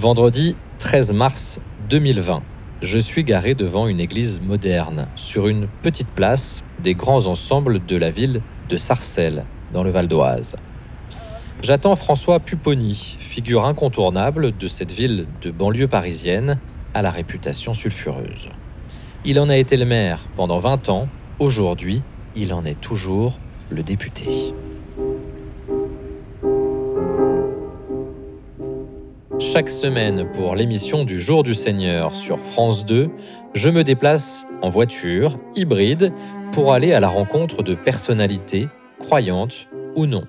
Vendredi 13 mars 2020. Je suis garé devant une église moderne, sur une petite place des grands ensembles de la ville de Sarcelles, dans le Val d'Oise. J'attends François Pupponi, figure incontournable de cette ville de banlieue parisienne à la réputation sulfureuse. Il en a été le maire pendant 20 ans, aujourd'hui, il en est toujours le député. Chaque semaine pour l'émission du Jour du Seigneur sur France 2, je me déplace en voiture, hybride, pour aller à la rencontre de personnalités, croyantes ou non.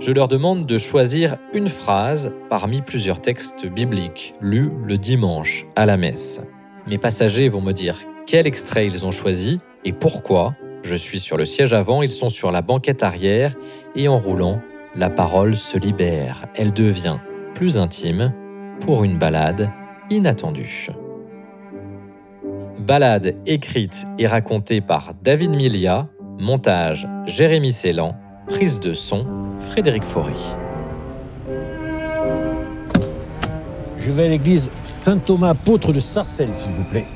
Je leur demande de choisir une phrase parmi plusieurs textes bibliques lus le dimanche à la messe. Mes passagers vont me dire quel extrait ils ont choisi et pourquoi. Je suis sur le siège avant, ils sont sur la banquette arrière et en roulant, la parole se libère. Elle devient plus intime pour une balade inattendue. Balade écrite et racontée par David Milia, montage Jérémy Célan, prise de son Frédéric Faury. Je vais à l'église Saint-Thomas apôtre de Sarcelles, s'il vous plaît.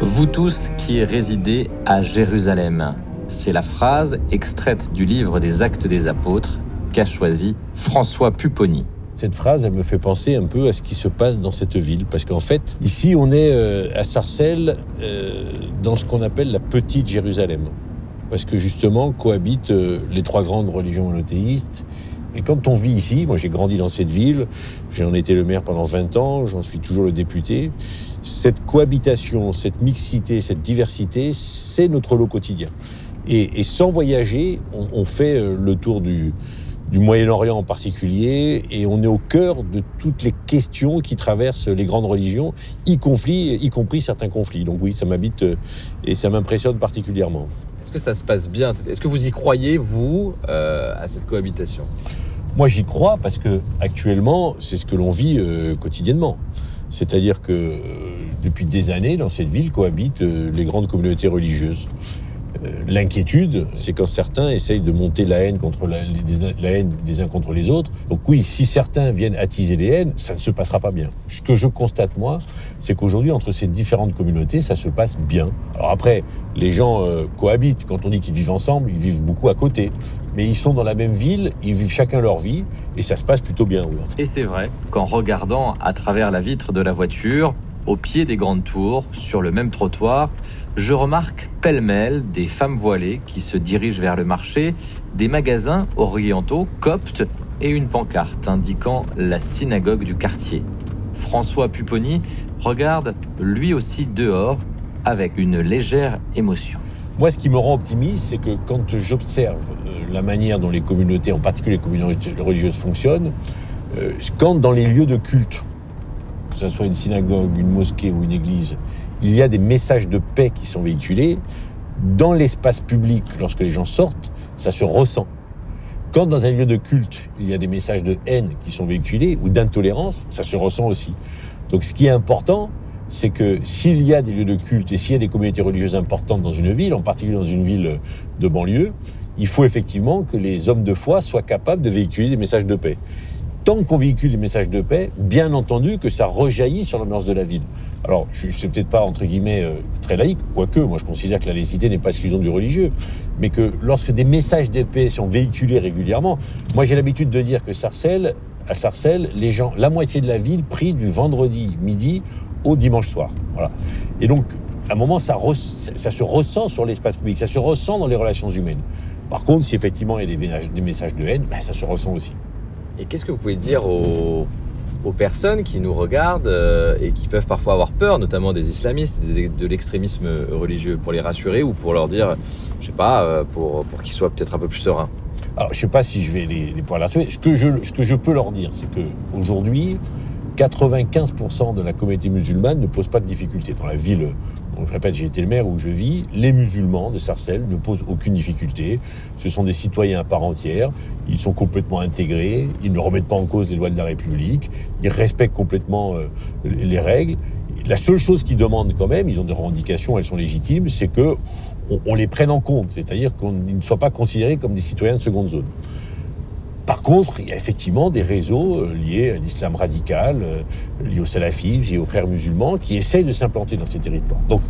Vous tous qui résidez à Jérusalem. C'est la phrase extraite du livre des Actes des Apôtres qu'a choisi François Pupponi. Cette phrase, elle me fait penser un peu à ce qui se passe dans cette ville. Parce qu'en fait, ici, on est euh, à Sarcelles, euh, dans ce qu'on appelle la petite Jérusalem. Parce que justement, cohabitent euh, les trois grandes religions monothéistes. Et quand on vit ici, moi j'ai grandi dans cette ville, j'en étais le maire pendant 20 ans, j'en suis toujours le député, cette cohabitation, cette mixité, cette diversité, c'est notre lot quotidien. Et, sans voyager, on fait le tour du, du Moyen-Orient en particulier, et on est au cœur de toutes les questions qui traversent les grandes religions, y, conflit, y compris certains conflits. Donc oui, ça m'habite euh, et ça m'impressionne particulièrement. Est-ce que ça se passe bien? Est-ce que vous y croyez, vous, euh, à cette cohabitation? Moi, j'y crois parce que actuellement, c'est ce que l'on vit euh, quotidiennement. C'est-à-dire que depuis des années, dans cette ville cohabitent les grandes communautés religieuses. Euh, l'inquiétude, c'est quand certains essayent de monter la haine contre la, haine des uns contre les autres. Donc oui, si certains viennent attiser les haines, ça ne se passera pas bien. Ce que je constate moi, c'est qu'aujourd'hui entre ces différentes communautés, ça se passe bien. Alors après, les gens euh, cohabitent. Quand on dit qu'ils vivent ensemble, ils vivent beaucoup à côté. Mais ils sont dans la même ville, ils vivent chacun leur vie, et ça se passe plutôt bien. Et c'est vrai qu'en regardant à travers la vitre de la voiture, au pied des grandes tours, sur le même trottoir, je remarque pêle-mêle des femmes voilées qui se dirigent vers le marché, des magasins orientaux coptes et une pancarte indiquant la synagogue du quartier. François Pupponi regarde lui aussi dehors avec une légère émotion. Moi, ce qui me rend optimiste, c'est que quand j'observe euh, la manière dont les communautés, en particulier les communautés religieuses, fonctionnent, euh, quand dans les lieux de culte, ce soit une synagogue, une mosquée ou une église, il y a des messages de paix qui sont véhiculés. Dans l'espace public, lorsque les gens sortent, ça se ressent. Quand dans un lieu de culte, il y a des messages de haine qui sont véhiculés ou d'intolérance, ça se ressent aussi. Donc ce qui est important, c'est que s'il y a des lieux de culte et s'il y a des communautés religieuses importantes dans une ville, en particulier dans une ville de banlieue, il faut effectivement que les hommes de foi soient capables de véhiculer des messages de paix tant qu'on véhicule des messages de paix, bien entendu que ça rejaillit sur l'ambiance de la ville. Alors, je ne suis peut-être pas, entre guillemets, euh, très laïque, quoique, moi je considère que la laïcité n'est pas exclusion du religieux, mais que lorsque des messages de paix sont véhiculés régulièrement, moi j'ai l'habitude de dire que Sarcelles, à Sarcelles, les gens, la moitié de la ville prie du vendredi midi au dimanche soir. Voilà. Et donc, à un moment, ça, ça se ressent sur l'espace public, ça se ressent dans les relations humaines. Par contre, si effectivement il y a des messages de haine, ben, ça se ressent aussi. Et qu'est-ce que vous pouvez dire aux, personnes qui nous regardent euh, et qui peuvent parfois avoir peur, notamment des islamistes, de l'extrémisme religieux, pour les rassurer ou pour leur dire, je sais pas, euh, pour, pour qu'ils soient peut-être un peu plus sereins? Alors, je sais pas si je vais les, les pouvoir rassurer. Ce que, je, ce que je peux leur dire, c'est qu'aujourd'hui, 95% de la communauté musulmane ne pose pas de difficultés. Dans la ville, je répète, j'ai été le maire où je vis, les musulmans de Sarcelles ne posent aucune difficulté. Ce sont des citoyens à part entière, ils sont complètement intégrés, ils ne remettent pas en cause les lois de la République, ils respectent complètement euh, les règles. La seule chose qu'ils demandent quand même, ils ont des revendications, elles sont légitimes, c'est que on, les prenne en compte, c'est-à-dire qu'ils ne soient pas considérés comme des citoyens de seconde zone. Par contre, il y a effectivement des réseaux liés à l'islam radical, liés au salafisme, liés aux frères musulmans, qui essayent de s'implanter dans ces territoires. Donc,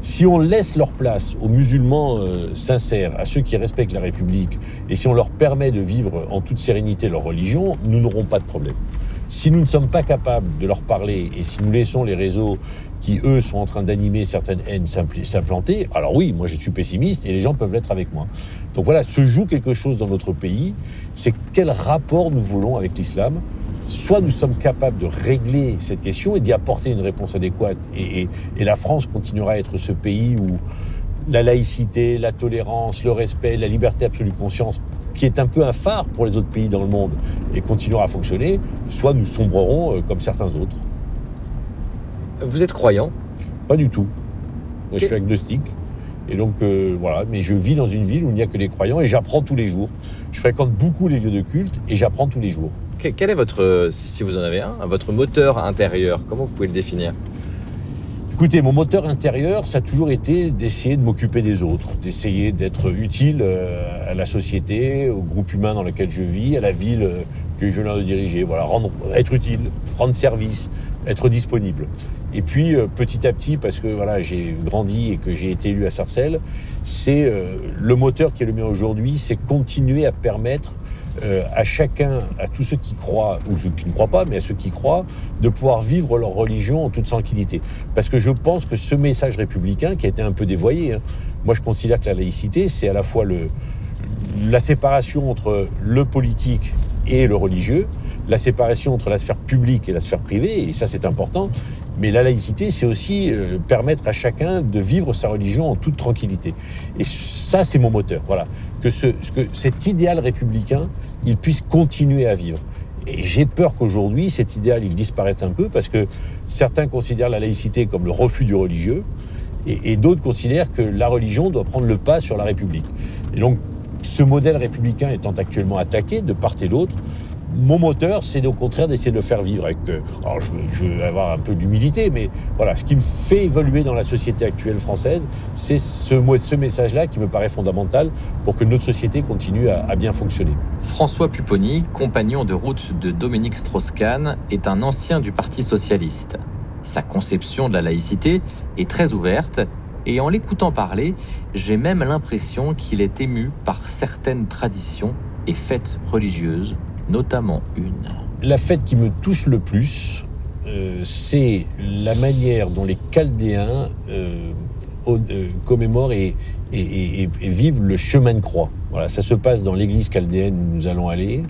si on laisse leur place aux musulmans sincères, à ceux qui respectent la République, et si on leur permet de vivre en toute sérénité leur religion, nous n'aurons pas de problème. Si nous ne sommes pas capables de leur parler et si nous laissons les réseaux qui, eux, sont en train d'animer certaines haines s'implanter, alors oui, moi je suis pessimiste et les gens peuvent l'être avec moi. Donc voilà, se joue quelque chose dans notre pays, c'est quel rapport nous voulons avec l'islam. Soit nous sommes capables de régler cette question et d'y apporter une réponse adéquate, et, et la France continuera à être ce pays où la laïcité, la tolérance, le respect, la liberté absolue de conscience, qui est un peu un phare pour les autres pays dans le monde et continuera à fonctionner, soit nous sombrerons euh, comme certains autres. Vous êtes croyant? Pas du tout. je suis agnostique. Et donc euh, voilà, mais je vis dans une ville où il n'y a que des croyants et j'apprends tous les jours. Je fréquente beaucoup les lieux de culte et j'apprends tous les jours. Quel est votre, si vous en avez un, votre moteur intérieur? Comment vous pouvez le définir? Écoutez, mon moteur intérieur, ça a toujours été d'essayer de m'occuper des autres, d'essayer d'être utile euh, à la société, au groupe humain dans lequel je vis, à la ville euh, que je viens de diriger. Voilà, rendre, être utile, rendre service, être disponible. Et puis euh, petit à petit, parce que voilà, j'ai grandi et que j'ai été élu à Sarcelles, c'est le moteur qui est le mien aujourd'hui, c'est continuer à permettre euh, à chacun, à tous ceux qui croient, ou ceux qui ne croient pas, mais à ceux qui croient, de pouvoir vivre leur religion en toute tranquillité. Parce que je pense que ce message républicain, qui a été un peu dévoyé, hein, moi je considère que la laïcité, c'est à la fois la séparation entre le politique et le religieux, la séparation entre la sphère publique et la sphère privée, et ça c'est important, mais la laïcité, c'est aussi euh, permettre à chacun de vivre sa religion en toute tranquillité. Et ça, c'est mon moteur. Voilà. Que, ce, que cet idéal républicain, il puisse continuer à vivre. Et j'ai peur qu'aujourd'hui, cet idéal, il disparaisse un peu parce que certains considèrent la laïcité comme le refus du religieux et, et d'autres considèrent que la religion doit prendre le pas sur la République. Et donc, ce modèle républicain étant actuellement attaqué de part et d'autre, mon moteur, c'est au contraire d'essayer de le faire vivre. Avec, euh, alors je veux, avoir un peu d'humilité, mais voilà, ce qui me fait évoluer dans la société actuelle française, c'est ce, ce message-là qui me paraît fondamental pour que notre société continue à, à bien fonctionner. François Pupponi, compagnon de route de Dominique Strauss-Kahn, est un ancien du Parti socialiste. Sa conception de la laïcité est très ouverte et en l'écoutant parler, j'ai même l'impression qu'il est ému par certaines traditions et fêtes religieuses notamment une. La fête qui me touche le plus, euh, c'est la manière dont les Chaldéens euh, euh, commémorent et, vivent le chemin de croix. Voilà, ça se passe dans l'église chaldéenne où nous allons aller.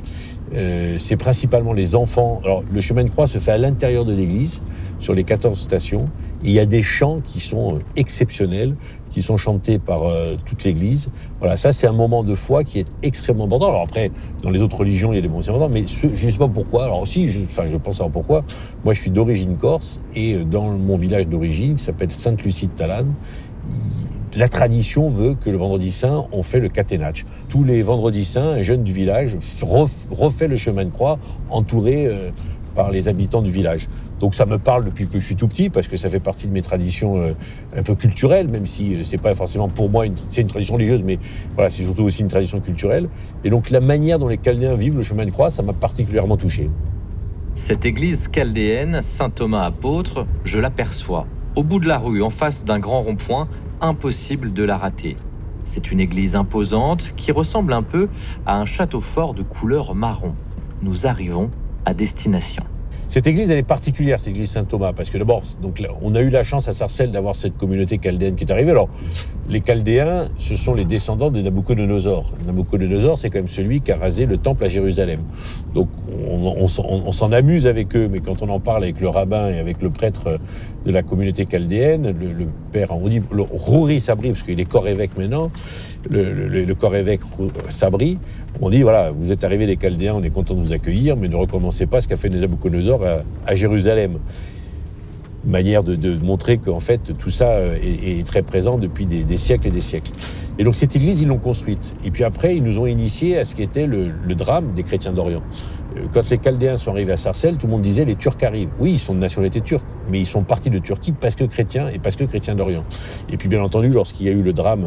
c'est principalement les enfants. Le chemin de croix se fait à l'intérieur de l'église, sur les 14 stations. Il y a des chants qui sont exceptionnels qui sont chantés par euh, toute l'Église. Voilà, ça c'est un moment de foi qui est extrêmement important. Alors après, dans les autres religions, il y a des moments importants, mais je ne sais pas pourquoi. Alors aussi, je, enfin, je pense savoir pourquoi. Moi, je suis d'origine corse et euh, dans mon village d'origine, qui s'appelle Sainte-Lucie de Talane, la tradition veut que le vendredi saint, on fait le caténach. Tous les vendredis saints, un jeune du village refait le chemin de croix entouré euh, par les habitants du village. Donc ça me parle depuis que je suis tout petit parce que ça fait partie de mes traditions euh, un peu culturelles, même si euh, c'est pas forcément pour moi c'est une tradition religieuse, mais voilà, c'est surtout aussi une tradition culturelle. Et donc la manière dont les Chaldéens vivent le chemin de croix, ça m'a particulièrement touché. Cette église chaldéenne, Saint Thomas apôtre, je l'aperçois. Au bout de la rue, en face d'un grand rond-point, impossible de la rater. C'est une église imposante qui ressemble un peu à un château fort de couleur marron. Nous arrivons à destination. Cette église, elle est particulière, cette église Saint-Thomas, parce que d'abord, donc, on a eu la chance à Sarcelles d'avoir cette communauté chaldéenne qui est arrivée. Alors, les Chaldéens, ce sont les descendants de Nabucodonosor. Nabucodonosor, c'est quand même celui qui a rasé le temple à Jérusalem. Donc, on, s'en amuse avec eux, mais quand on en parle avec le rabbin et avec le prêtre de la communauté chaldéenne, le, père, on dit le Rouri Sabri, parce qu'il est corps évêque maintenant, le, corps évêque Sabri, on dit voilà, vous êtes arrivés les Chaldéens, on est content de vous accueillir, mais ne recommencez pas ce qu'a fait Nabucodonosor à, à Jérusalem manière de, montrer qu'en fait tout ça euh, est, très présent depuis des, siècles et des siècles. Et donc cette église, ils l'ont construite. Et puis après, ils nous ont initiés à ce qui était le, drame des chrétiens d'Orient. Euh, quand les Chaldéens sont arrivés à Sarcelles, tout le monde disait les Turcs arrivent. Oui, ils sont de nationalité turque, mais ils sont partis de Turquie parce que chrétiens et parce que chrétiens d'Orient. Et puis bien entendu, lorsqu'il y a eu le drame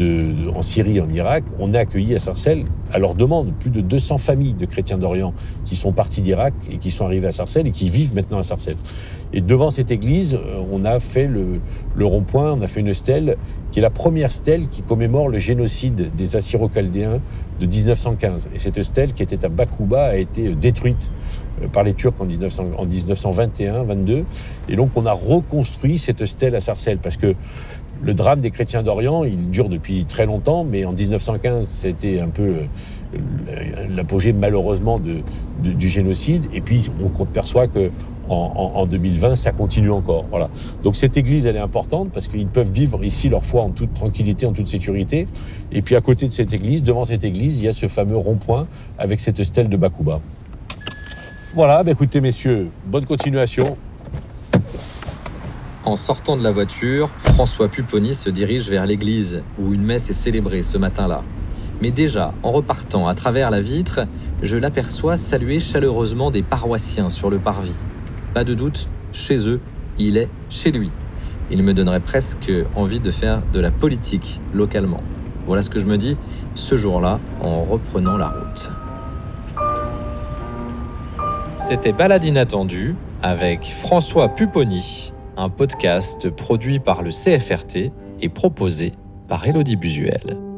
euh, en Syrie en Irak, on a accueilli à Sarcelles, à leur demande, plus de 200 familles de chrétiens d'Orient qui sont partis d'Irak et qui sont arrivés à Sarcelles et qui vivent maintenant à Sarcelles. Et devant cette église, euh, on a fait le, rond-point, on a fait une stèle qui est la première stèle qui commémore le génocide des Assyro-Chaldéens de 1915. Et cette stèle qui était à Bakouba a été détruite euh, par les Turcs en, 1921-22. Et donc on a reconstruit cette stèle à Sarcelles parce que le drame des chrétiens d'Orient, il dure depuis très longtemps, mais en 1915, c'était un peu euh, l'apogée malheureusement du génocide. Et puis on perçoit que en, 2020, ça continue encore. Voilà. Donc cette église, elle est importante parce qu'ils peuvent vivre ici leur foi en toute tranquillité, en toute sécurité. Et puis à côté de cette église, devant cette église, il y a ce fameux rond-point avec cette stèle de Bakuba. Voilà, bah écoutez messieurs, bonne continuation. En sortant de la voiture, François Pupponi se dirige vers l'église où une messe est célébrée ce matin-là. Mais déjà, en repartant à travers la vitre, je l'aperçois saluer chaleureusement des paroissiens sur le parvis. Pas de doute, chez eux, il est chez lui. Il me donnerait presque envie de faire de la politique localement. Voilà ce que je me dis ce jour-là en reprenant la route. C'était Balade inattendue avec François Pupponi un podcast produit par le CFRT et proposé par Elodie Busuel.